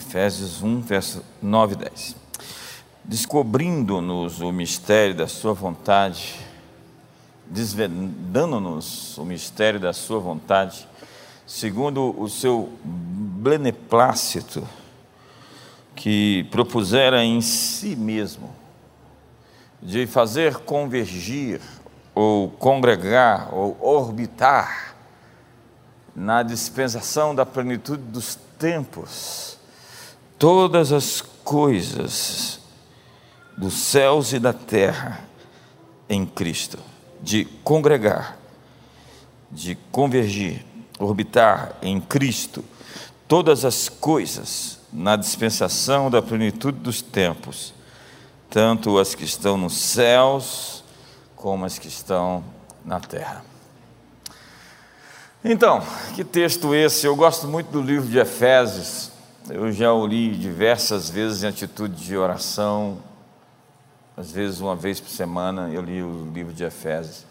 Efésios 1, verso 9 e 10. Descobrindo-nos o mistério da Sua vontade, desvendando-nos o mistério da Sua vontade, segundo o seu beneplácito, que propusera em si mesmo, de fazer convergir, ou congregar, ou orbitar, na dispensação da plenitude dos tempos, todas as coisas dos céus e da terra em Cristo, de congregar, de convergir, orbitar em Cristo todas as coisas na dispensação da plenitude dos tempos, tanto as que estão nos céus como as que estão na terra. Então, que texto esse? Eu gosto muito do livro de Efésios. Eu já o li diversas vezes em atitude de oração. Às vezes, uma vez por semana, eu li o livro de Efésios,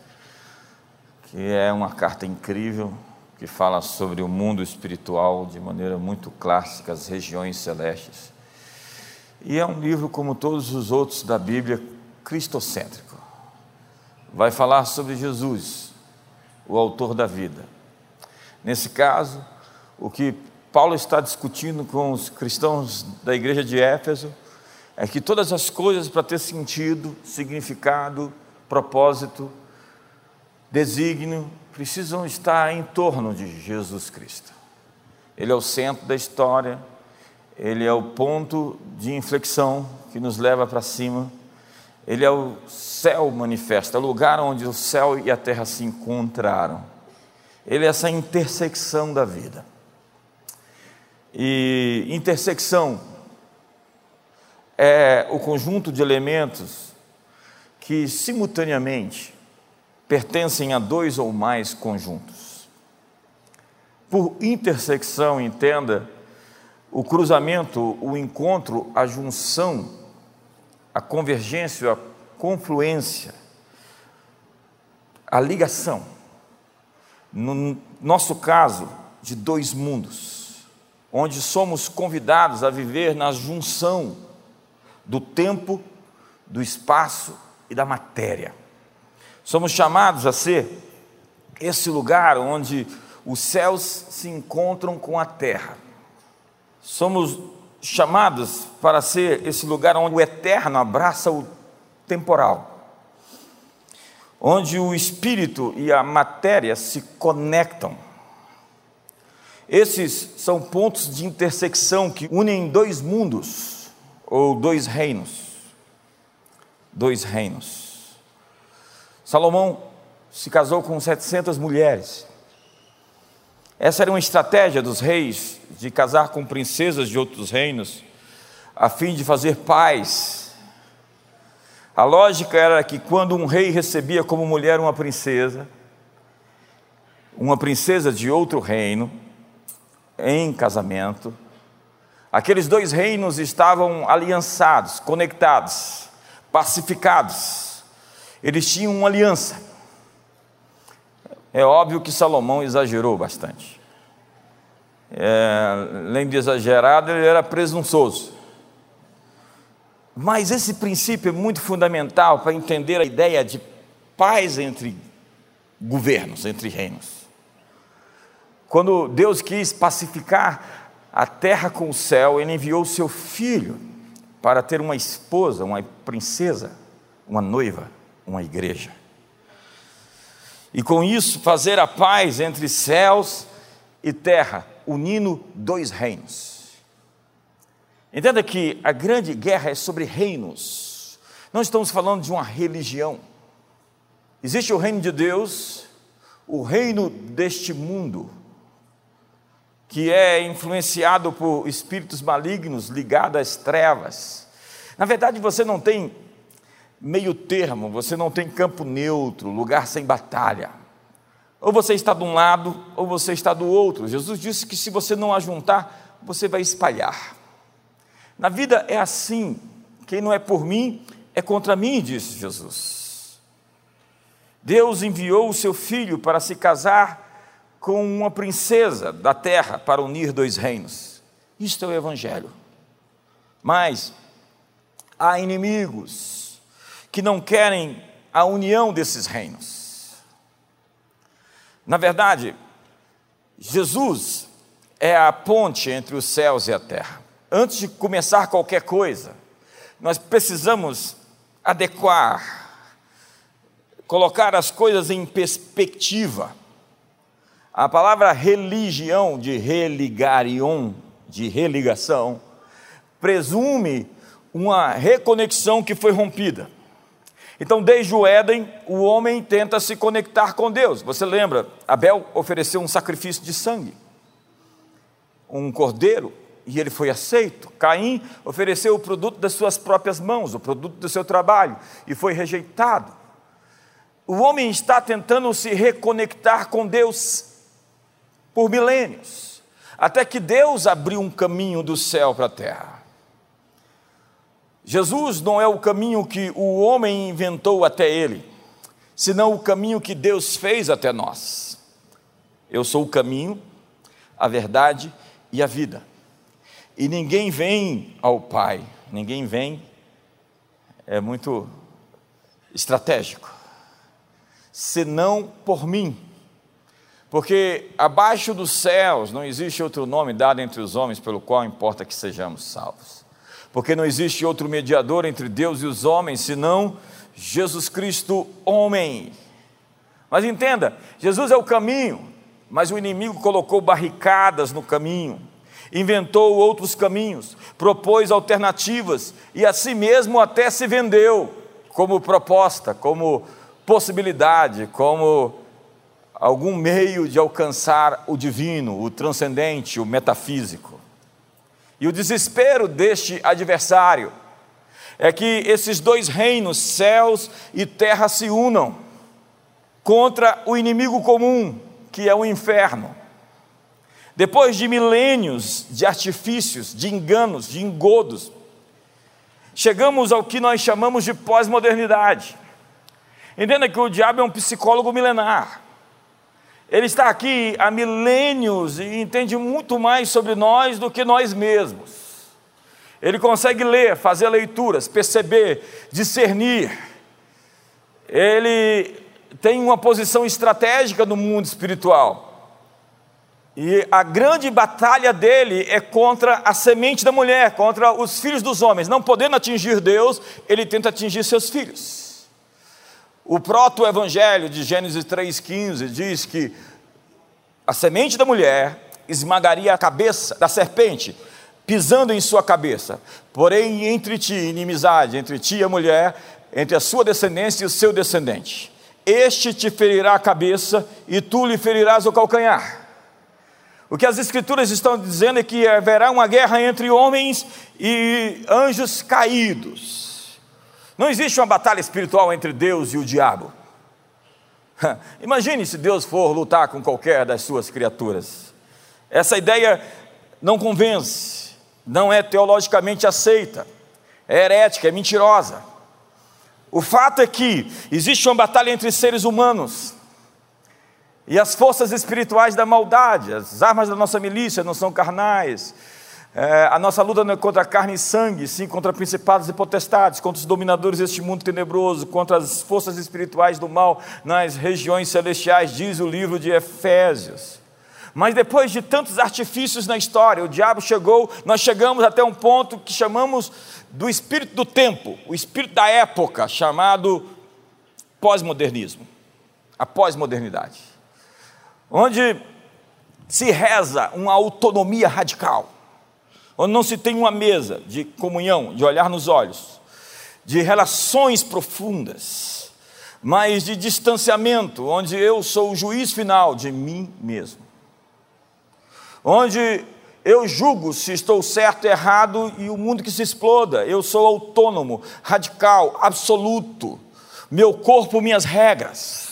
que é uma carta incrível que fala sobre o mundo espiritual de maneira muito clássica, as regiões celestes. E é um livro, como todos os outros da Bíblia, cristocêntrico. Vai falar sobre Jesus, o autor da vida. Nesse caso, o que Paulo está discutindo com os cristãos da igreja de Éfeso é que todas as coisas para ter sentido, significado, propósito, desígnio, precisam estar em torno de Jesus Cristo. Ele é o centro da história, ele é o ponto de inflexão que nos leva para cima, ele é o céu manifesto, é o lugar onde o céu e a terra se encontraram. Ele é essa intersecção da vida. E intersecção é o conjunto de elementos que simultaneamente pertencem a dois ou mais conjuntos. Por intersecção, entenda o cruzamento, o encontro, a junção, a convergência, a confluência, a ligação. No nosso caso, de dois mundos, onde somos convidados a viver na junção do tempo, do espaço e da matéria. Somos chamados a ser esse lugar onde os céus se encontram com a terra. Somos chamados para ser esse lugar onde o eterno abraça o temporal. Onde o espírito e a matéria se conectam. Esses são pontos de intersecção que unem dois mundos ou dois reinos. Dois reinos. Salomão se casou com 700 mulheres. Essa era uma estratégia dos reis de casar com princesas de outros reinos, a fim de fazer paz. A lógica era que quando um rei recebia como mulher uma princesa, uma princesa de outro reino, em casamento, aqueles dois reinos estavam aliançados, conectados, pacificados eles tinham uma aliança. É óbvio que Salomão exagerou bastante. É, além de exagerado, ele era presunçoso. Mas esse princípio é muito fundamental para entender a ideia de paz entre governos, entre reinos. Quando Deus quis pacificar a terra com o céu, Ele enviou seu filho para ter uma esposa, uma princesa, uma noiva uma igreja. E com isso fazer a paz entre céus e terra, unindo dois reinos. Entenda que a grande guerra é sobre reinos. Não estamos falando de uma religião. Existe o reino de Deus, o reino deste mundo, que é influenciado por espíritos malignos ligados às trevas. Na verdade, você não tem meio termo, você não tem campo neutro, lugar sem batalha. Ou você está de um lado, ou você está do outro. Jesus disse que se você não ajuntar, você vai espalhar. Na vida é assim: quem não é por mim é contra mim, disse Jesus. Deus enviou o seu filho para se casar com uma princesa da terra para unir dois reinos. Isto é o Evangelho. Mas há inimigos que não querem a união desses reinos. Na verdade, Jesus é a ponte entre os céus e a terra. Antes de começar qualquer coisa, nós precisamos adequar, colocar as coisas em perspectiva. A palavra religião, de religarion, de religação, presume uma reconexão que foi rompida. Então, desde o Éden, o homem tenta se conectar com Deus. Você lembra? Abel ofereceu um sacrifício de sangue, um cordeiro, e ele foi aceito. Caim ofereceu o produto das suas próprias mãos, o produto do seu trabalho, e foi rejeitado. O homem está tentando se reconectar com Deus por milênios, até que Deus abriu um caminho do céu para a terra. Jesus não é o caminho que o homem inventou até ele, senão o caminho que Deus fez até nós. Eu sou o caminho, a verdade e a vida. E ninguém vem ao Pai, ninguém vem, é muito estratégico, senão por mim. Porque abaixo dos céus não existe outro nome dado entre os homens pelo qual importa que sejamos salvos. Porque não existe outro mediador entre Deus e os homens senão Jesus Cristo, homem. Mas entenda, Jesus é o caminho, mas o inimigo colocou barricadas no caminho, inventou outros caminhos, propôs alternativas e a si mesmo até se vendeu como proposta, como possibilidade, como algum meio de alcançar o divino, o transcendente, o metafísico. E o desespero deste adversário é que esses dois reinos, céus e terra, se unam contra o inimigo comum, que é o inferno. Depois de milênios de artifícios, de enganos, de engodos, chegamos ao que nós chamamos de pós-modernidade. Entenda que o diabo é um psicólogo milenar. Ele está aqui há milênios e entende muito mais sobre nós do que nós mesmos. Ele consegue ler, fazer leituras, perceber, discernir. Ele tem uma posição estratégica no mundo espiritual. E a grande batalha dele é contra a semente da mulher, contra os filhos dos homens. Não podendo atingir Deus, ele tenta atingir seus filhos. O proto-evangelho de Gênesis 3,15 diz que a semente da mulher esmagaria a cabeça da serpente, pisando em sua cabeça. Porém, entre ti, inimizade, entre ti e a mulher, entre a sua descendência e o seu descendente. Este te ferirá a cabeça e tu lhe ferirás o calcanhar. O que as Escrituras estão dizendo é que haverá uma guerra entre homens e anjos caídos. Não existe uma batalha espiritual entre Deus e o diabo. Imagine se Deus for lutar com qualquer das suas criaturas. Essa ideia não convence, não é teologicamente aceita, é herética, é mentirosa. O fato é que existe uma batalha entre seres humanos e as forças espirituais da maldade, as armas da nossa milícia não são carnais, é, a nossa luta não é contra carne e sangue, sim contra principados e potestades, contra os dominadores deste mundo tenebroso, contra as forças espirituais do mal nas regiões celestiais, diz o livro de Efésios. Mas depois de tantos artifícios na história, o diabo chegou, nós chegamos até um ponto que chamamos do espírito do tempo, o espírito da época, chamado pós-modernismo, a pós-modernidade, onde se reza uma autonomia radical onde não se tem uma mesa de comunhão, de olhar nos olhos, de relações profundas, mas de distanciamento, onde eu sou o juiz final de mim mesmo. Onde eu julgo se estou certo errado e o mundo que se exploda. Eu sou autônomo, radical, absoluto. Meu corpo, minhas regras.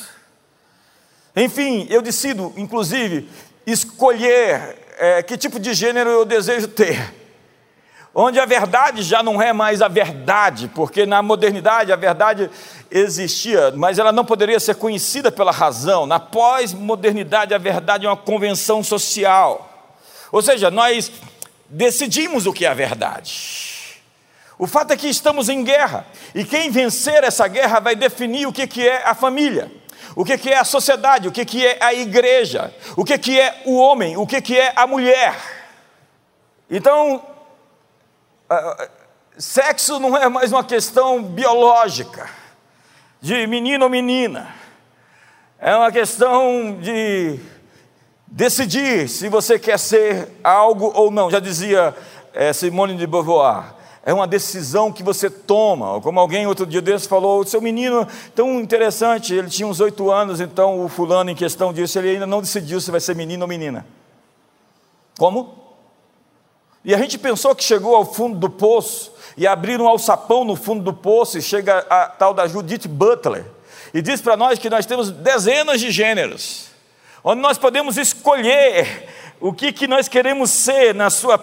Enfim, eu decido, inclusive, escolher é, que tipo de gênero eu desejo ter. Onde a verdade já não é mais a verdade, porque na modernidade a verdade existia, mas ela não poderia ser conhecida pela razão. Na pós-modernidade a verdade é uma convenção social. Ou seja, nós decidimos o que é a verdade. O fato é que estamos em guerra, e quem vencer essa guerra vai definir o que é a família, o que é a sociedade, o que é a igreja, o que é o homem, o que é a mulher. Então, sexo não é mais uma questão biológica, de menino ou menina, é uma questão de decidir se você quer ser algo ou não. Já dizia é, Simone de Beauvoir, é uma decisão que você toma. Como alguém outro dia desse falou, seu menino tão interessante, ele tinha uns oito anos, então o fulano em questão disse, ele ainda não decidiu se vai ser menino ou menina. Como? E a gente pensou que chegou ao fundo do poço e abriram um alçapão no fundo do poço e chega a tal da Judith Butler e diz para nós que nós temos dezenas de gêneros, onde nós podemos escolher o que, que nós queremos ser na sua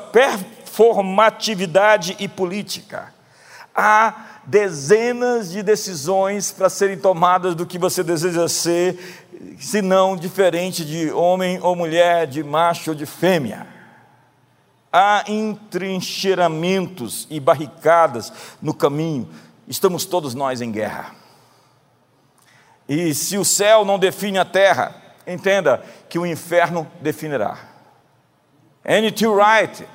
performatividade e política. Há dezenas de decisões para serem tomadas do que você deseja ser, se não diferente de homem ou mulher, de macho ou de fêmea. Há entrincheiramentos e barricadas no caminho, estamos todos nós em guerra. E se o céu não define a terra, entenda que o inferno definirá. N.T. Wright,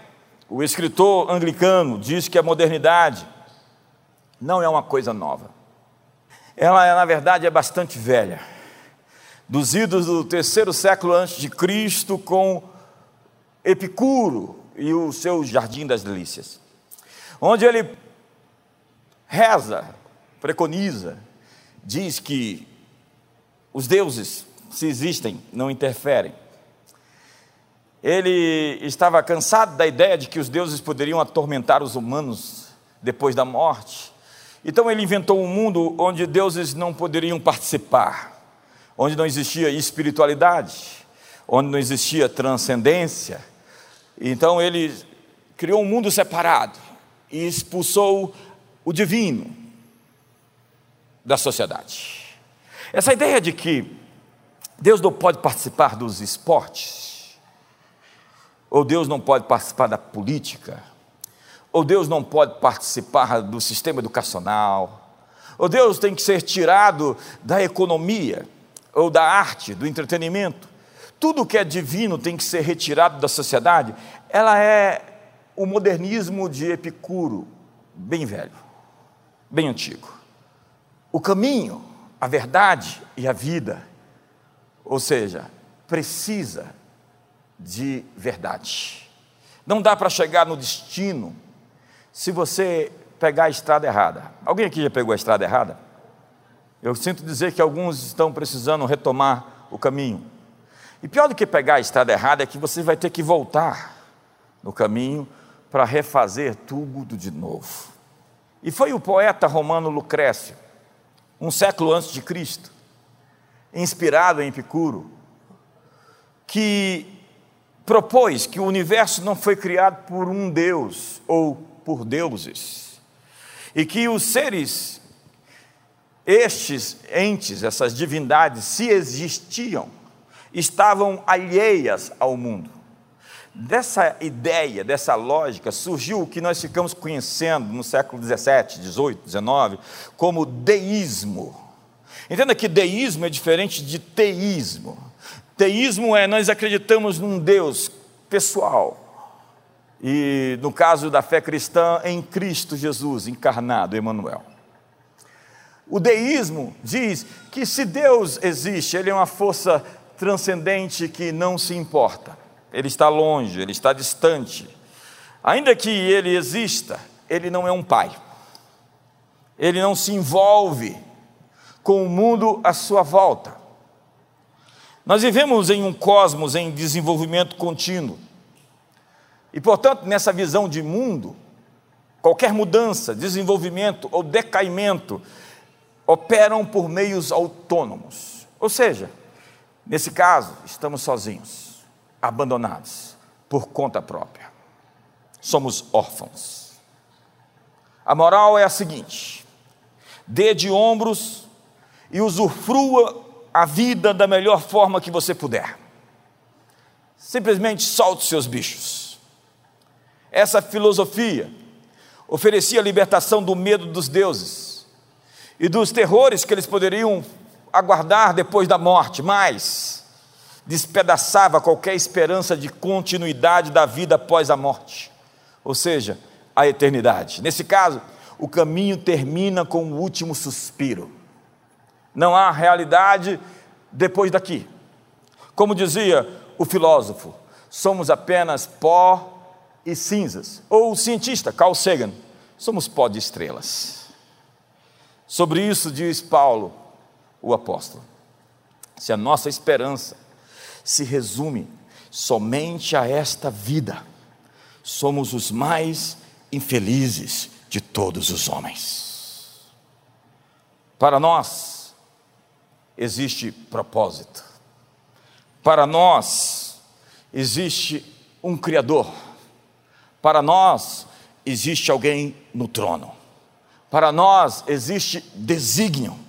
o escritor anglicano, diz que a modernidade não é uma coisa nova. Ela, na verdade, é bastante velha. Dos idos do terceiro século antes de Cristo, com Epicuro e o seu Jardim das Delícias, onde ele reza, preconiza, diz que os deuses, se existem, não interferem. Ele estava cansado da ideia de que os deuses poderiam atormentar os humanos depois da morte. Então ele inventou um mundo onde deuses não poderiam participar, onde não existia espiritualidade, onde não existia transcendência. Então ele criou um mundo separado e expulsou o divino da sociedade. Essa ideia de que Deus não pode participar dos esportes, ou Deus não pode participar da política, ou Deus não pode participar do sistema educacional, ou Deus tem que ser tirado da economia, ou da arte, do entretenimento. Tudo que é divino tem que ser retirado da sociedade. Ela é o modernismo de Epicuro, bem velho, bem antigo. O caminho a verdade e a vida. Ou seja, precisa de verdade. Não dá para chegar no destino se você pegar a estrada errada. Alguém aqui já pegou a estrada errada? Eu sinto dizer que alguns estão precisando retomar o caminho. E pior do que pegar a estrada errada é que você vai ter que voltar no caminho para refazer tudo de novo. E foi o poeta romano Lucrécio um século antes de Cristo, inspirado em Epicuro, que propôs que o universo não foi criado por um Deus ou por deuses, e que os seres, estes entes, essas divindades, se existiam, estavam alheias ao mundo. Dessa ideia, dessa lógica, surgiu o que nós ficamos conhecendo no século 17, 18, 19, como deísmo. Entenda que deísmo é diferente de teísmo. Teísmo é nós acreditamos num Deus pessoal. E no caso da fé cristã, em Cristo Jesus encarnado, Emmanuel. O deísmo diz que se Deus existe, ele é uma força transcendente que não se importa ele está longe, ele está distante. Ainda que ele exista, ele não é um pai. Ele não se envolve com o mundo à sua volta. Nós vivemos em um cosmos em desenvolvimento contínuo. E, portanto, nessa visão de mundo, qualquer mudança, desenvolvimento ou decaimento operam por meios autônomos. Ou seja, nesse caso, estamos sozinhos abandonados por conta própria. Somos órfãos. A moral é a seguinte: dê de ombros e usufrua a vida da melhor forma que você puder. Simplesmente solte seus bichos. Essa filosofia oferecia a libertação do medo dos deuses e dos terrores que eles poderiam aguardar depois da morte, mas despedaçava qualquer esperança de continuidade da vida após a morte, ou seja, a eternidade. Nesse caso, o caminho termina com o último suspiro. Não há realidade depois daqui. Como dizia o filósofo, somos apenas pó e cinzas. Ou o cientista Carl Sagan, somos pó de estrelas. Sobre isso diz Paulo, o apóstolo. Se a nossa esperança se resume somente a esta vida, somos os mais infelizes de todos os homens. Para nós, existe propósito. Para nós, existe um Criador. Para nós, existe alguém no trono. Para nós, existe desígnio.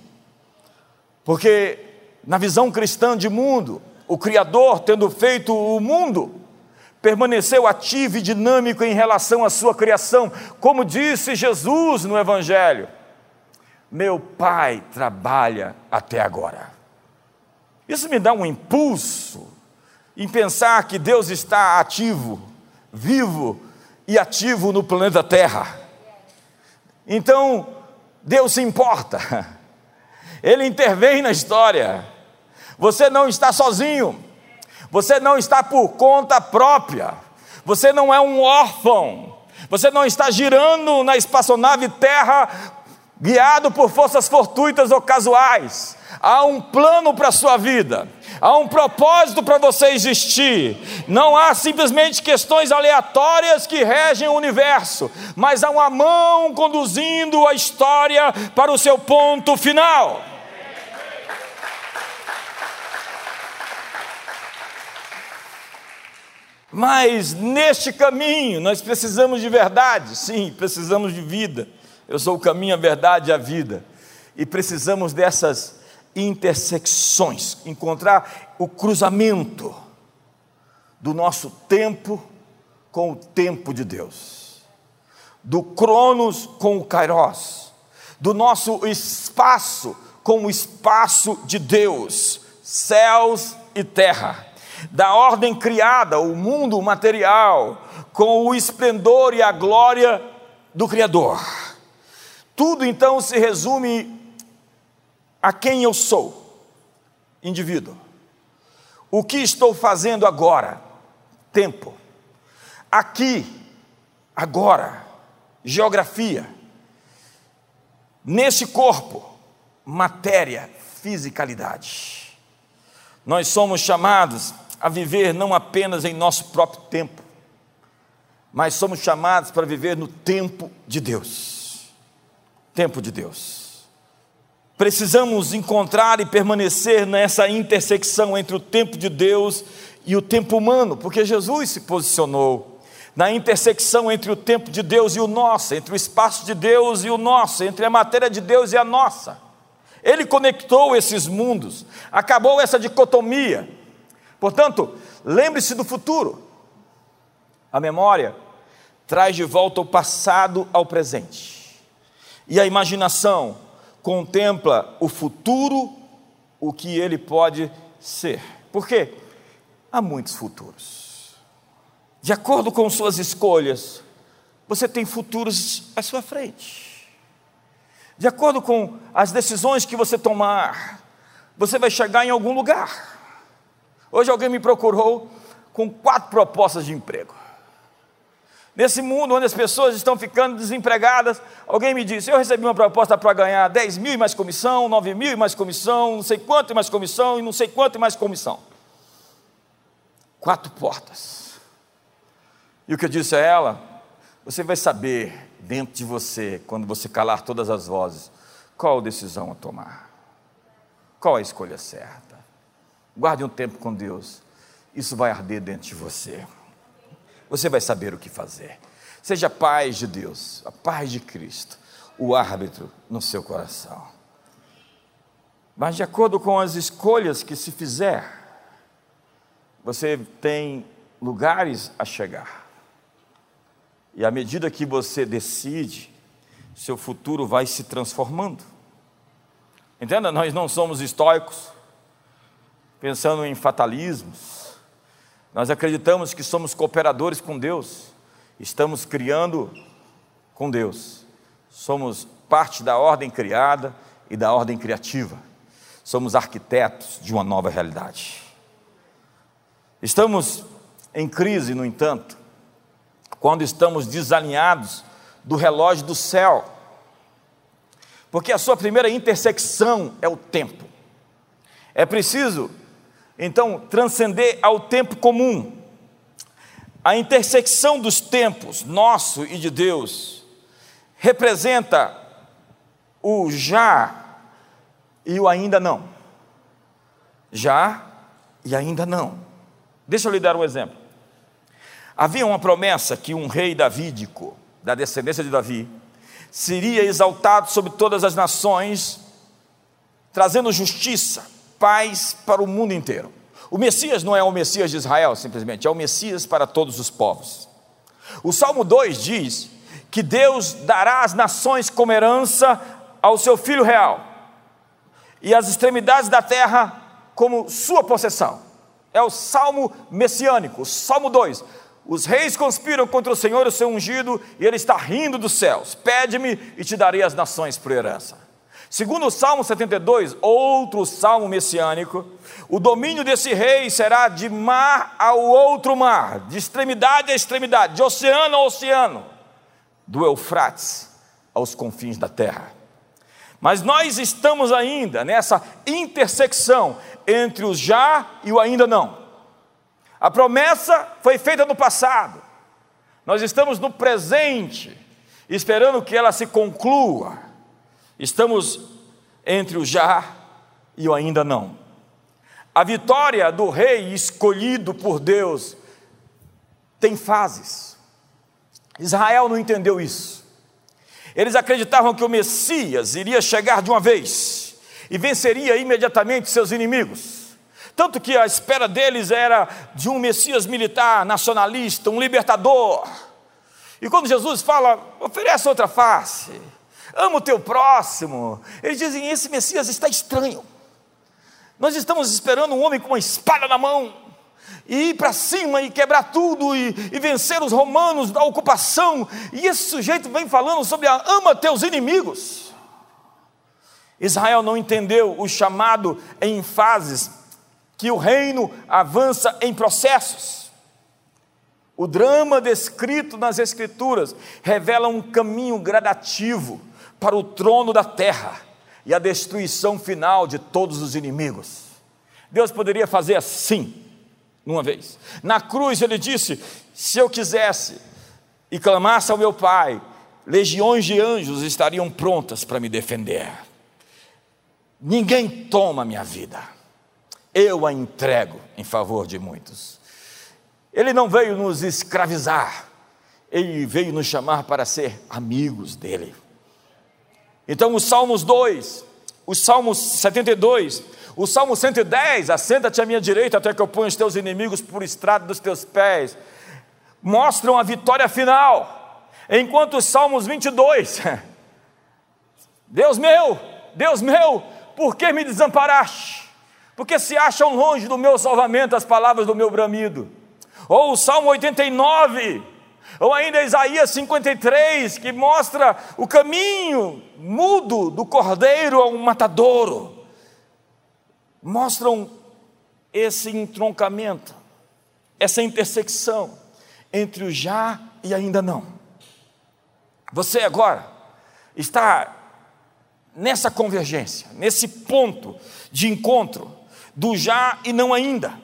Porque, na visão cristã de mundo, o Criador, tendo feito o mundo, permaneceu ativo e dinâmico em relação à sua criação, como disse Jesus no Evangelho: Meu Pai trabalha até agora. Isso me dá um impulso em pensar que Deus está ativo, vivo e ativo no planeta Terra. Então, Deus se importa, Ele intervém na história. Você não está sozinho. Você não está por conta própria. Você não é um órfão. Você não está girando na espaçonave Terra guiado por forças fortuitas ou casuais. Há um plano para a sua vida. Há um propósito para você existir. Não há simplesmente questões aleatórias que regem o universo, mas há uma mão conduzindo a história para o seu ponto final. Mas neste caminho nós precisamos de verdade, sim, precisamos de vida. Eu sou o caminho, a verdade e a vida. E precisamos dessas intersecções, encontrar o cruzamento do nosso tempo com o tempo de Deus, do Cronos com o Kairos, do nosso espaço com o espaço de Deus, céus e terra da ordem criada, o mundo material, com o esplendor e a glória do Criador. Tudo então se resume a quem eu sou, indivíduo. O que estou fazendo agora? Tempo. Aqui, agora, geografia. Nesse corpo, matéria, fisicalidade. Nós somos chamados a viver não apenas em nosso próprio tempo, mas somos chamados para viver no tempo de Deus. Tempo de Deus. Precisamos encontrar e permanecer nessa intersecção entre o tempo de Deus e o tempo humano, porque Jesus se posicionou na intersecção entre o tempo de Deus e o nosso, entre o espaço de Deus e o nosso, entre a matéria de Deus e a nossa. Ele conectou esses mundos, acabou essa dicotomia Portanto, lembre-se do futuro. A memória traz de volta o passado ao presente. E a imaginação contempla o futuro, o que ele pode ser. Por quê? Há muitos futuros. De acordo com suas escolhas, você tem futuros à sua frente. De acordo com as decisões que você tomar, você vai chegar em algum lugar. Hoje alguém me procurou com quatro propostas de emprego. Nesse mundo onde as pessoas estão ficando desempregadas, alguém me disse: Eu recebi uma proposta para ganhar 10 mil e mais comissão, 9 mil e mais comissão, não sei quanto e mais comissão, e não sei quanto e mais comissão. Quatro portas. E o que eu disse a ela: Você vai saber dentro de você, quando você calar todas as vozes, qual a decisão a tomar, qual a escolha certa. Guarde um tempo com Deus. Isso vai arder dentro de você. Você vai saber o que fazer. Seja a paz de Deus, a paz de Cristo, o árbitro no seu coração. Mas de acordo com as escolhas que se fizer, você tem lugares a chegar. E à medida que você decide, seu futuro vai se transformando. Entenda, nós não somos estoicos, pensando em fatalismos. Nós acreditamos que somos cooperadores com Deus, estamos criando com Deus. Somos parte da ordem criada e da ordem criativa. Somos arquitetos de uma nova realidade. Estamos em crise, no entanto, quando estamos desalinhados do relógio do céu, porque a sua primeira intersecção é o tempo. É preciso, então, transcender ao tempo comum. A intersecção dos tempos, nosso e de Deus, representa o já e o ainda não. Já e ainda não. Deixa eu lhe dar um exemplo. Havia uma promessa que um rei davídico, da descendência de Davi, seria exaltado sobre todas as nações, trazendo justiça, paz para o mundo inteiro. O Messias não é o Messias de Israel, simplesmente, é o Messias para todos os povos. O Salmo 2 diz que Deus dará as nações como herança ao seu filho real, e as extremidades da terra como sua possessão. É o salmo messiânico, Salmo 2. Os reis conspiram contra o Senhor, o seu ungido, e ele está rindo dos céus. Pede-me e te darei as nações por herança. Segundo o Salmo 72, outro salmo messiânico, o domínio desse rei será de mar ao outro mar, de extremidade a extremidade, de oceano a oceano, do Eufrates aos confins da terra. Mas nós estamos ainda nessa intersecção entre o já e o ainda não. A promessa foi feita no passado, nós estamos no presente, esperando que ela se conclua. Estamos entre o já e o ainda não. A vitória do rei escolhido por Deus tem fases. Israel não entendeu isso. Eles acreditavam que o Messias iria chegar de uma vez e venceria imediatamente seus inimigos. Tanto que a espera deles era de um Messias militar, nacionalista, um libertador. E quando Jesus fala, oferece outra face, ama o teu próximo, eles dizem: esse Messias está estranho. Nós estamos esperando um homem com uma espada na mão, e ir para cima e quebrar tudo e, e, vencer os romanos da ocupação. E esse sujeito vem falando sobre a ama teus inimigos. Israel não entendeu o chamado em fases que o reino avança em processos. O drama descrito nas Escrituras revela um caminho gradativo para o trono da terra e a destruição final de todos os inimigos. Deus poderia fazer assim, numa vez. Na cruz ele disse: se eu quisesse e clamasse ao meu Pai, legiões de anjos estariam prontas para me defender. Ninguém toma minha vida eu a entrego em favor de muitos. Ele não veio nos escravizar, ele veio nos chamar para ser amigos dele. Então, os Salmos 2, os Salmos 72, o Salmo 110, assenta-te à minha direita até que eu ponha os teus inimigos por estrado dos teus pés, mostram a vitória final, enquanto os Salmos 22, Deus meu, Deus meu, por que me desamparaste? porque se acham longe do meu salvamento as palavras do meu bramido. Ou o Salmo 89, ou ainda Isaías 53, que mostra o caminho mudo do cordeiro ao matadouro. Mostram esse entroncamento, essa intersecção entre o já e ainda não. Você agora está nessa convergência, nesse ponto de encontro do já e não ainda,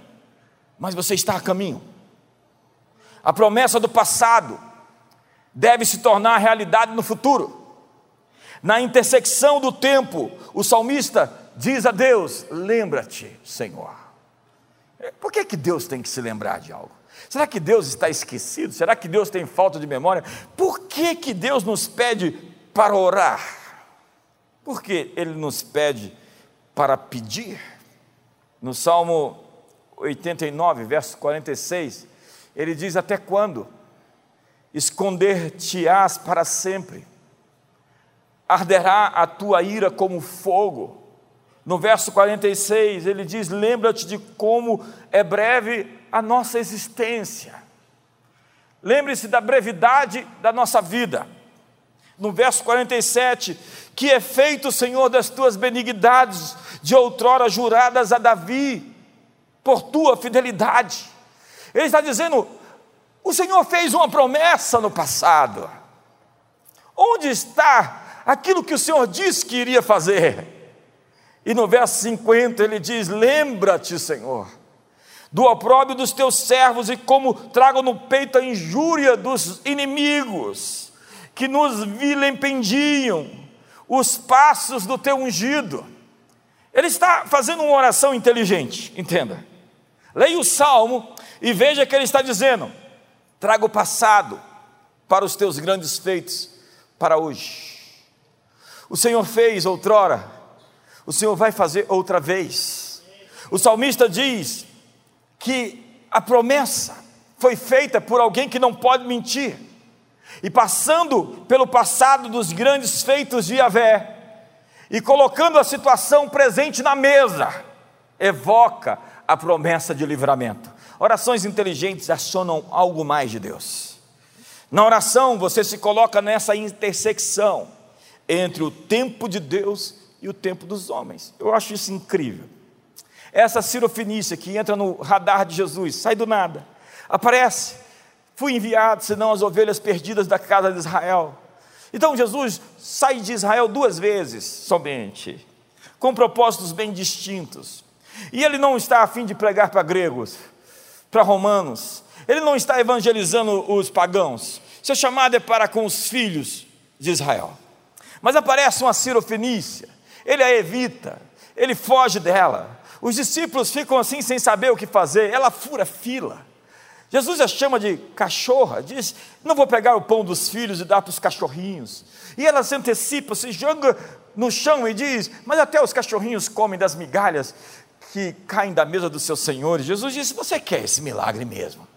mas você está a caminho. A promessa do passado deve se tornar realidade no futuro. Na intersecção do tempo, o salmista diz a Deus: Lembra-te, Senhor. Por que, que Deus tem que se lembrar de algo? Será que Deus está esquecido? Será que Deus tem falta de memória? Por que, que Deus nos pede para orar? Porque Ele nos pede para pedir. No Salmo 89, verso 46, ele diz: Até quando? esconder-te-ás para sempre, arderá a tua ira como fogo. No verso 46, ele diz: Lembra-te de como é breve a nossa existência. Lembre-se da brevidade da nossa vida. No verso 47, que é feito, Senhor, das tuas benignidades, de outrora juradas a Davi, por tua fidelidade. Ele está dizendo: o Senhor fez uma promessa no passado. Onde está aquilo que o Senhor disse que iria fazer? E no verso 50 ele diz: Lembra-te, Senhor, do opróbrio dos teus servos e como trago no peito a injúria dos inimigos que nos vilipendiam os passos do teu ungido. Ele está fazendo uma oração inteligente, entenda. Leia o salmo e veja que ele está dizendo: traga o passado para os teus grandes feitos para hoje. O Senhor fez outrora, o Senhor vai fazer outra vez. O salmista diz que a promessa foi feita por alguém que não pode mentir. E passando pelo passado dos grandes feitos de Yahvé, e colocando a situação presente na mesa, evoca a promessa de livramento. Orações inteligentes acionam algo mais de Deus. Na oração, você se coloca nessa intersecção entre o tempo de Deus e o tempo dos homens. Eu acho isso incrível. Essa cirofinícia que entra no radar de Jesus, sai do nada, aparece. Fui enviado, senão as ovelhas perdidas da casa de Israel. Então Jesus sai de Israel duas vezes somente, com propósitos bem distintos. E ele não está a fim de pregar para gregos, para romanos, ele não está evangelizando os pagãos. Seu chamado é para com os filhos de Israel. Mas aparece uma cirofenícia, ele a evita, ele foge dela. Os discípulos ficam assim sem saber o que fazer, ela fura fila. Jesus a chama de cachorra, diz: Não vou pegar o pão dos filhos e dar para os cachorrinhos. E ela se antecipa, se joga no chão e diz: Mas até os cachorrinhos comem das migalhas que caem da mesa dos seus senhores. Jesus disse: Você quer esse milagre mesmo?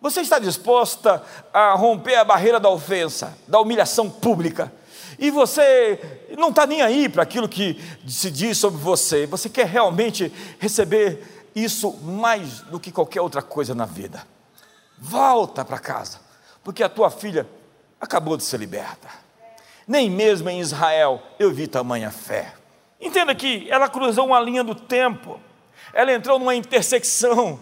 Você está disposta a romper a barreira da ofensa, da humilhação pública? E você não está nem aí para aquilo que se diz sobre você, você quer realmente receber isso mais do que qualquer outra coisa na vida. Volta para casa, porque a tua filha acabou de ser liberta. Nem mesmo em Israel eu vi tamanha fé. Entenda que ela cruzou uma linha do tempo, ela entrou numa intersecção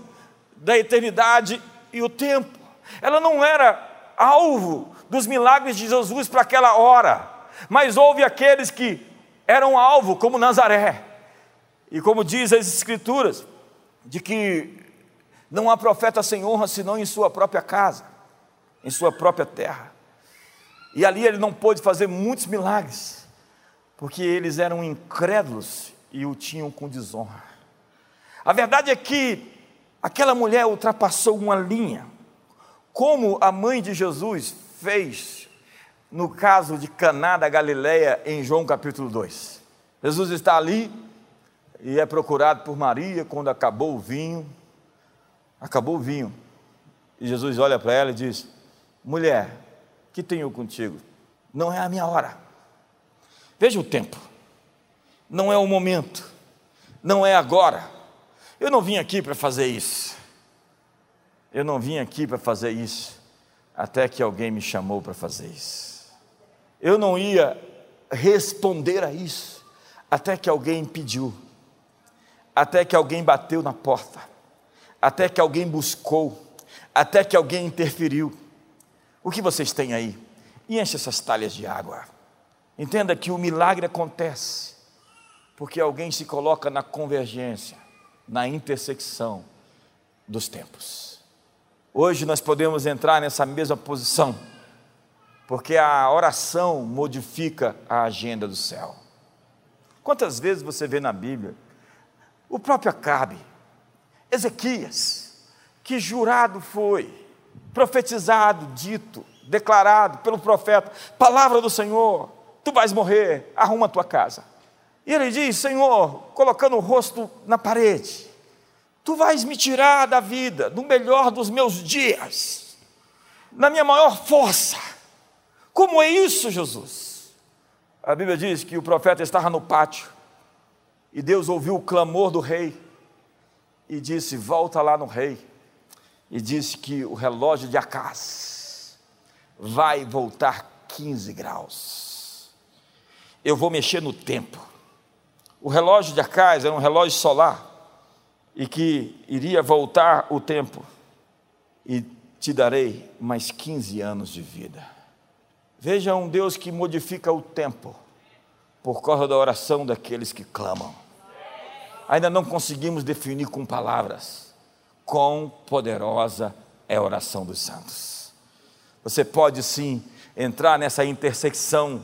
da eternidade e o tempo. Ela não era alvo dos milagres de Jesus para aquela hora, mas houve aqueles que eram alvo, como Nazaré. E como diz as Escrituras, de que não há profeta sem honra senão em sua própria casa, em sua própria terra. E ali ele não pôde fazer muitos milagres, porque eles eram incrédulos e o tinham com desonra. A verdade é que aquela mulher ultrapassou uma linha, como a mãe de Jesus fez no caso de Caná da Galileia em João capítulo 2. Jesus está ali e é procurado por Maria quando acabou o vinho. Acabou o vinho. E Jesus olha para ela e diz: Mulher, que tenho contigo? Não é a minha hora. Veja o tempo. Não é o momento. Não é agora. Eu não vim aqui para fazer isso. Eu não vim aqui para fazer isso até que alguém me chamou para fazer isso. Eu não ia responder a isso até que alguém pediu, até que alguém bateu na porta, até que alguém buscou, até que alguém interferiu. O que vocês têm aí? E enche essas talhas de água. Entenda que o milagre acontece porque alguém se coloca na convergência, na intersecção dos tempos. Hoje nós podemos entrar nessa mesma posição, porque a oração modifica a agenda do céu. Quantas vezes você vê na Bíblia o próprio Acabe, Ezequias, que jurado foi, profetizado, dito, declarado pelo profeta, palavra do Senhor, tu vais morrer, arruma a tua casa. E ele diz: Senhor, colocando o rosto na parede, tu vais me tirar da vida, no melhor dos meus dias. na minha maior força. Como é isso, Jesus? A Bíblia diz que o profeta estava no pátio e Deus ouviu o clamor do rei e disse: Volta lá no rei. E disse que o relógio de Acás vai voltar 15 graus. Eu vou mexer no tempo. O relógio de Acás era um relógio solar e que iria voltar o tempo e te darei mais 15 anos de vida. Veja um Deus que modifica o tempo por causa da oração daqueles que clamam. Ainda não conseguimos definir com palavras quão poderosa é a oração dos santos. Você pode sim entrar nessa intersecção,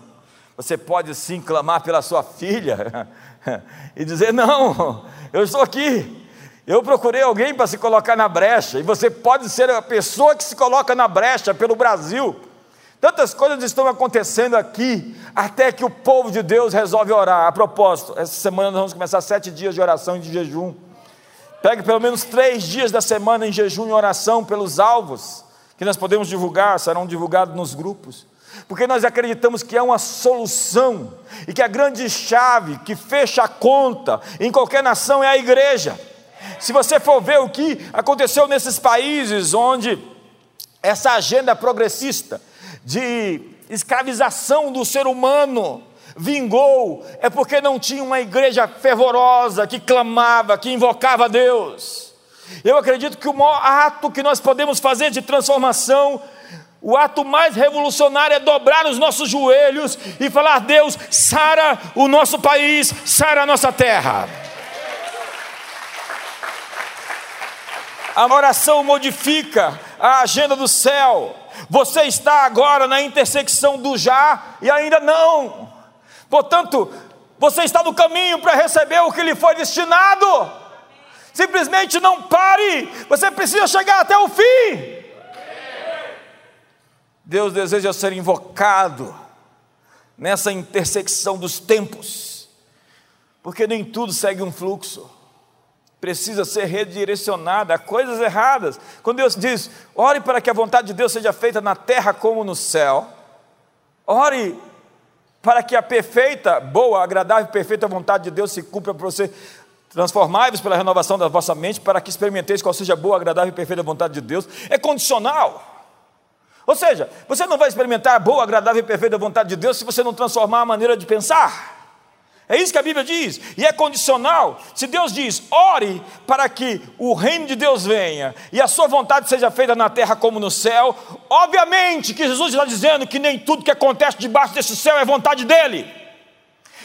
você pode sim clamar pela sua filha e dizer: Não, eu estou aqui, eu procurei alguém para se colocar na brecha, e você pode ser a pessoa que se coloca na brecha pelo Brasil. Tantas coisas estão acontecendo aqui, até que o povo de Deus resolve orar. A propósito, essa semana nós vamos começar sete dias de oração e de jejum. Pegue pelo menos três dias da semana em jejum e oração pelos alvos que nós podemos divulgar, serão divulgados nos grupos. Porque nós acreditamos que é uma solução e que a grande chave que fecha a conta em qualquer nação é a igreja. Se você for ver o que aconteceu nesses países onde essa agenda progressista de escravização do ser humano vingou, é porque não tinha uma igreja fervorosa que clamava, que invocava a Deus. Eu acredito que o maior ato que nós podemos fazer de transformação o ato mais revolucionário é dobrar os nossos joelhos e falar: Deus, sara o nosso país, sara a nossa terra. A oração modifica a agenda do céu. Você está agora na intersecção do já e ainda não. Portanto, você está no caminho para receber o que lhe foi destinado. Simplesmente não pare. Você precisa chegar até o fim. Deus deseja ser invocado nessa intersecção dos tempos, porque nem tudo segue um fluxo precisa ser redirecionada a coisas erradas. Quando Deus diz, ore para que a vontade de Deus seja feita na terra como no céu, ore para que a perfeita, boa, agradável e perfeita vontade de Deus se cumpra para você. Transformai-vos pela renovação da vossa mente para que experimenteis qual seja a boa, agradável e perfeita vontade de Deus. É condicional. Ou seja, você não vai experimentar a boa, agradável e perfeita vontade de Deus se você não transformar a maneira de pensar. É isso que a Bíblia diz, e é condicional. Se Deus diz, ore para que o reino de Deus venha e a sua vontade seja feita na terra como no céu, obviamente que Jesus está dizendo que nem tudo que acontece debaixo desse céu é vontade dele.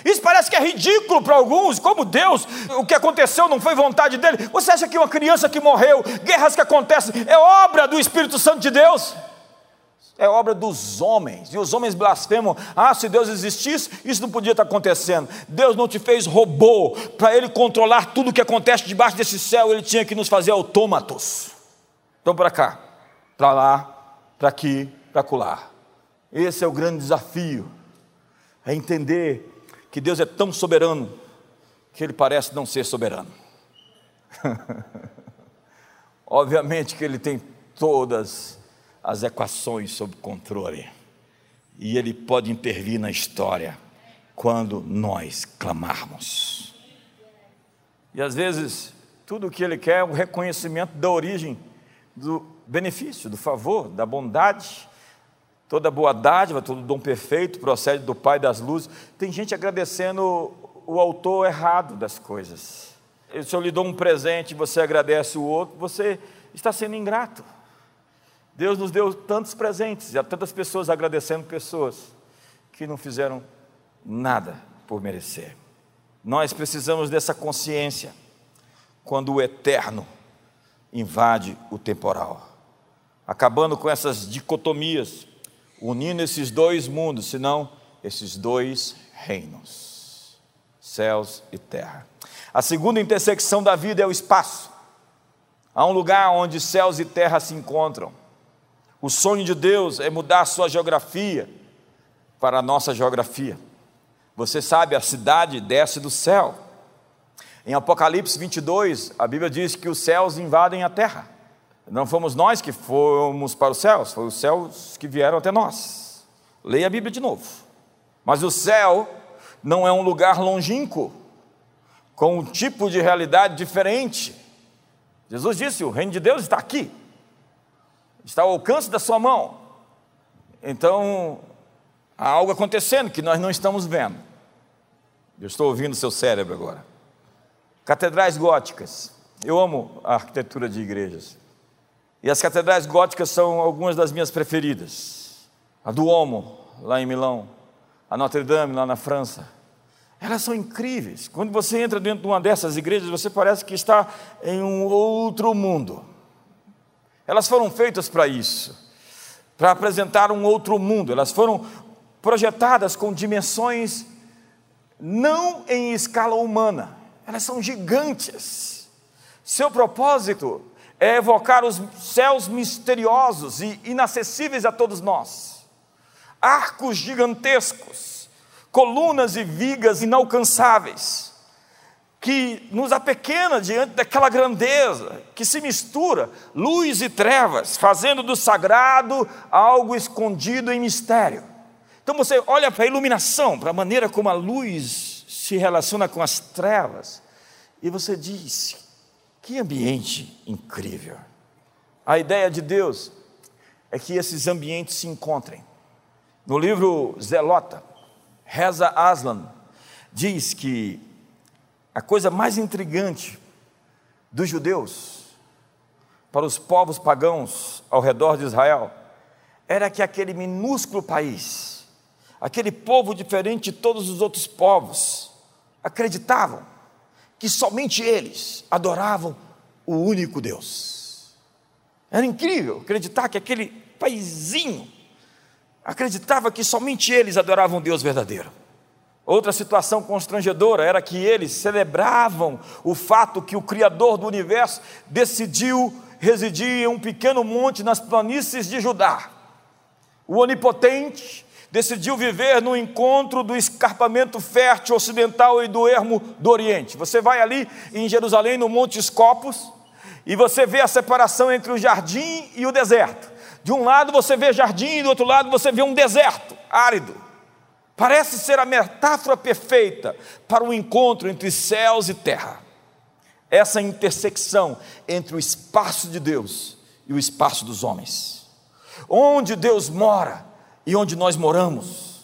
Isso parece que é ridículo para alguns, como Deus, o que aconteceu não foi vontade dele. Você acha que uma criança que morreu, guerras que acontecem, é obra do Espírito Santo de Deus? É obra dos homens, e os homens blasfemam: ah, se Deus existisse, isso não podia estar acontecendo. Deus não te fez robô para ele controlar tudo o que acontece debaixo desse céu, ele tinha que nos fazer autômatos. Então, para cá, para lá, para aqui, para colar. Esse é o grande desafio, é entender que Deus é tão soberano que ele parece não ser soberano. Obviamente que ele tem todas as equações sob controle. E Ele pode intervir na história quando nós clamarmos. E às vezes, tudo o que Ele quer é o reconhecimento da origem do benefício, do favor, da bondade. Toda boa dádiva, todo dom perfeito procede do Pai das luzes. Tem gente agradecendo o autor errado das coisas. Se eu lhe dou um presente e você agradece o outro, você está sendo ingrato. Deus nos deu tantos presentes e há tantas pessoas agradecendo pessoas que não fizeram nada por merecer. Nós precisamos dessa consciência quando o eterno invade o temporal, acabando com essas dicotomias, unindo esses dois mundos, senão esses dois reinos, céus e terra. A segunda intersecção da vida é o espaço. Há um lugar onde céus e terra se encontram. O sonho de Deus é mudar a sua geografia para a nossa geografia. Você sabe, a cidade desce do céu. Em Apocalipse 22, a Bíblia diz que os céus invadem a terra. Não fomos nós que fomos para os céus, foram os céus que vieram até nós. Leia a Bíblia de novo. Mas o céu não é um lugar longínquo, com um tipo de realidade diferente. Jesus disse: o reino de Deus está aqui, está ao alcance da sua mão. Então, há algo acontecendo que nós não estamos vendo. Eu estou ouvindo o seu cérebro agora. Catedrais góticas. Eu amo a arquitetura de igrejas. E as catedrais góticas são algumas das minhas preferidas. A Duomo, lá em Milão, a Notre Dame, lá na França. Elas são incríveis. Quando você entra dentro de uma dessas igrejas, você parece que está em um outro mundo. Elas foram feitas para isso, para apresentar um outro mundo. Elas foram projetadas com dimensões não em escala humana, elas são gigantes. Seu propósito é evocar os céus misteriosos e inacessíveis a todos nós. Arcos gigantescos, colunas e vigas inalcançáveis, que nos apequena diante daquela grandeza, que se mistura luz e trevas, fazendo do sagrado algo escondido em mistério. Então você olha para a iluminação, para a maneira como a luz se relaciona com as trevas, e você diz: que ambiente incrível! A ideia de Deus é que esses ambientes se encontrem. No livro Zelota, Reza Aslan diz que a coisa mais intrigante dos judeus para os povos pagãos ao redor de Israel era que aquele minúsculo país, aquele povo diferente de todos os outros povos, acreditavam que somente eles adoravam o único Deus. Era incrível acreditar que aquele paizinho acreditava que somente eles adoravam Deus verdadeiro. Outra situação constrangedora era que eles celebravam o fato que o Criador do universo decidiu residir em um pequeno monte nas planícies de Judá. O Onipotente decidiu viver no encontro do escarpamento fértil ocidental e do ermo do Oriente. Você vai ali em Jerusalém, no Monte Escopos, e você vê a separação entre o jardim e o deserto. De um lado você vê jardim, e do outro lado você vê um deserto árido. Parece ser a metáfora perfeita para o encontro entre céus e terra. Essa intersecção entre o espaço de Deus e o espaço dos homens. Onde Deus mora, e onde nós moramos.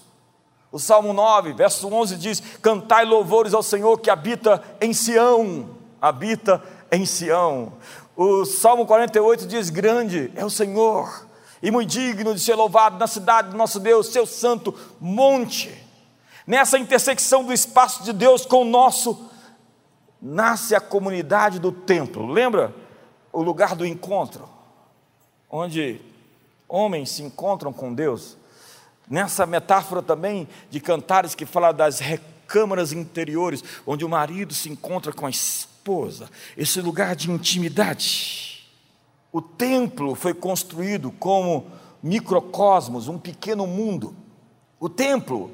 O Salmo 9, verso 11 diz: Cantai louvores ao Senhor que habita em Sião, habita em Sião. O Salmo 48 diz: Grande é o Senhor e muito digno de ser louvado na cidade do nosso Deus, seu santo monte. Nessa intersecção do espaço de Deus com o nosso, nasce a comunidade do templo. Lembra o lugar do encontro, onde homens se encontram com Deus? Nessa metáfora também de cantares que fala das recâmaras interiores, onde o marido se encontra com a esposa, esse lugar de intimidade. O templo foi construído como microcosmos, um pequeno mundo. O templo,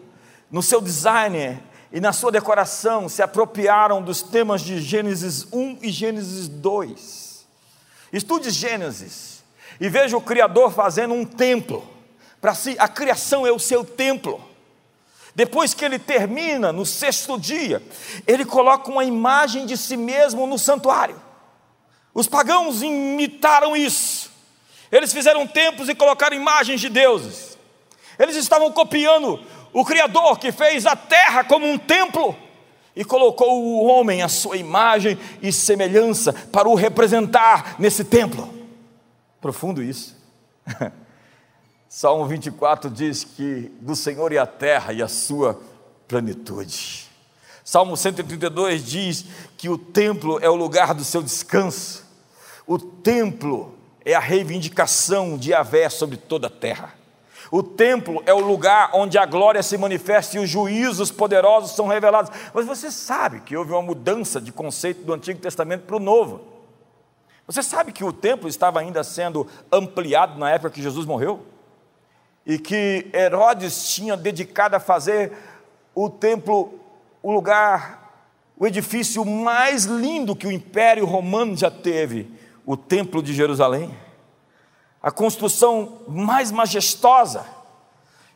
no seu design e na sua decoração, se apropriaram dos temas de Gênesis 1 e Gênesis 2. Estude Gênesis e veja o Criador fazendo um templo para si, a criação é o seu templo. Depois que ele termina, no sexto dia, ele coloca uma imagem de si mesmo no santuário. Os pagãos imitaram isso. Eles fizeram templos e colocaram imagens de deuses. Eles estavam copiando o Criador que fez a terra como um templo e colocou o homem a sua imagem e semelhança para o representar nesse templo. Profundo isso. Salmo 24 diz que do Senhor é a terra e a sua plenitude. Salmo 132 diz que o templo é o lugar do seu descanso. O templo é a reivindicação de Yahvé sobre toda a terra. O templo é o lugar onde a glória se manifesta e os juízos poderosos são revelados. Mas você sabe que houve uma mudança de conceito do Antigo Testamento para o Novo. Você sabe que o templo estava ainda sendo ampliado na época que Jesus morreu? e que Herodes tinha dedicado a fazer o templo, o lugar, o edifício mais lindo que o Império Romano já teve, o Templo de Jerusalém, a construção mais majestosa.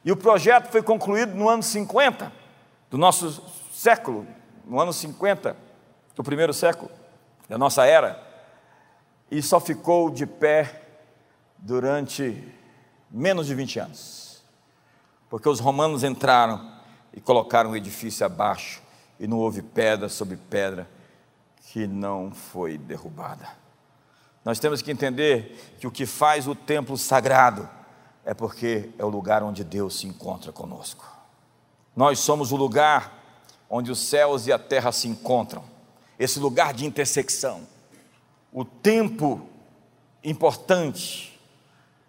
E o projeto foi concluído no ano 50 do nosso século, no ano 50 do primeiro século da nossa era, e só ficou de pé durante menos de 20 anos, porque os romanos entraram e colocaram o edifício abaixo, e não houve pedra sobre pedra que não foi derrubada. Nós temos que entender que o que faz o templo sagrado é porque é o lugar onde Deus se encontra conosco. Nós somos o lugar onde os céus e a terra se encontram, esse lugar de intersecção. O tempo importante,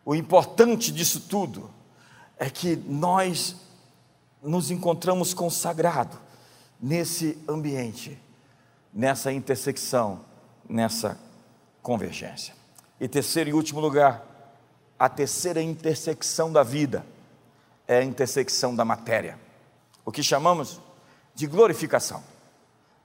o importante disso tudo é que nós nos encontramos com o sagrado nesse ambiente, nessa intersecção, nessa convergência. E terceiro e último lugar, a terceira intersecção da vida é a intersecção da matéria, o que chamamos de glorificação.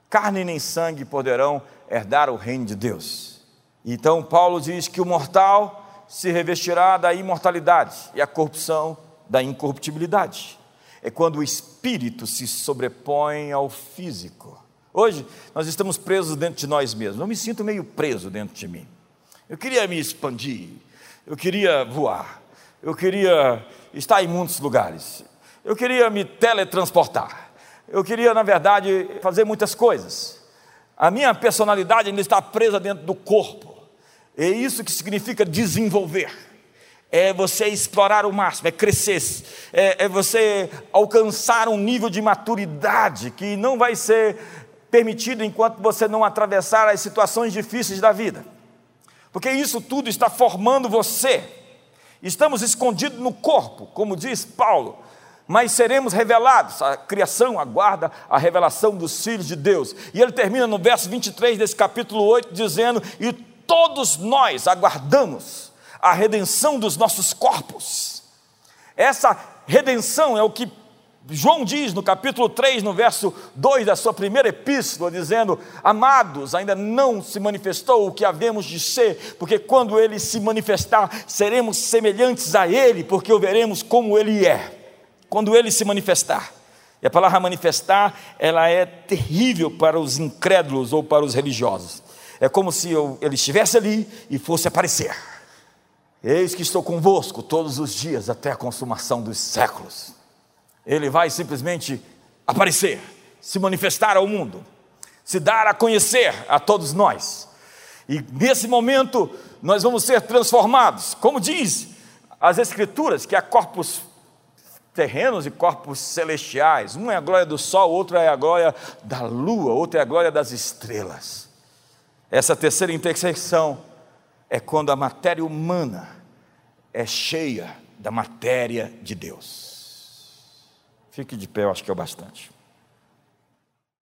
Carne nem sangue poderão herdar o reino de Deus. Então, Paulo diz que o mortal se revestirá da imortalidade e a corrupção da incorruptibilidade é quando o espírito se sobrepõe ao físico. Hoje nós estamos presos dentro de nós mesmos. Eu me sinto meio preso dentro de mim. Eu queria me expandir, eu queria voar, eu queria estar em muitos lugares, eu queria me teletransportar, eu queria, na verdade, fazer muitas coisas. A minha personalidade ainda está presa dentro do corpo. É isso que significa desenvolver é você explorar o máximo, é crescer, é, é, você alcançar um nível de maturidade que não vai ser permitido enquanto você não atravessar as situações difíceis da vida, porque isso tudo está formando você. Estamos escondidos no corpo, como diz Paulo, mas seremos revelados. A criação aguarda a revelação dos filhos de Deus. E ele termina no verso 23 desse capítulo 8, dizendo: E todos nós aguardamos a redenção dos nossos corpos. Essa redenção é o que João diz no capítulo 3, no verso 2 da sua primeira epístola, dizendo: Amados, ainda não se manifestou o que havemos de ser, porque quando ele se manifestar, seremos semelhantes a ele, porque o veremos como ele é. Quando ele se manifestar. E a palavra manifestar, ela é terrível para os incrédulos ou para os religiosos. É como se eu, ele estivesse ali e fosse aparecer. Eis que estou convosco todos os dias até a consumação dos séculos. Ele vai simplesmente aparecer, se manifestar ao mundo, se dar a conhecer a todos nós. E nesse momento nós vamos ser transformados, como diz as Escrituras, que há corpos terrenos e corpos celestiais. Um é a glória do sol, outro é a glória da lua, outro é a glória das estrelas. Essa terceira intersecção é quando a matéria humana é cheia da matéria de Deus. Fique de pé, eu acho que é o bastante.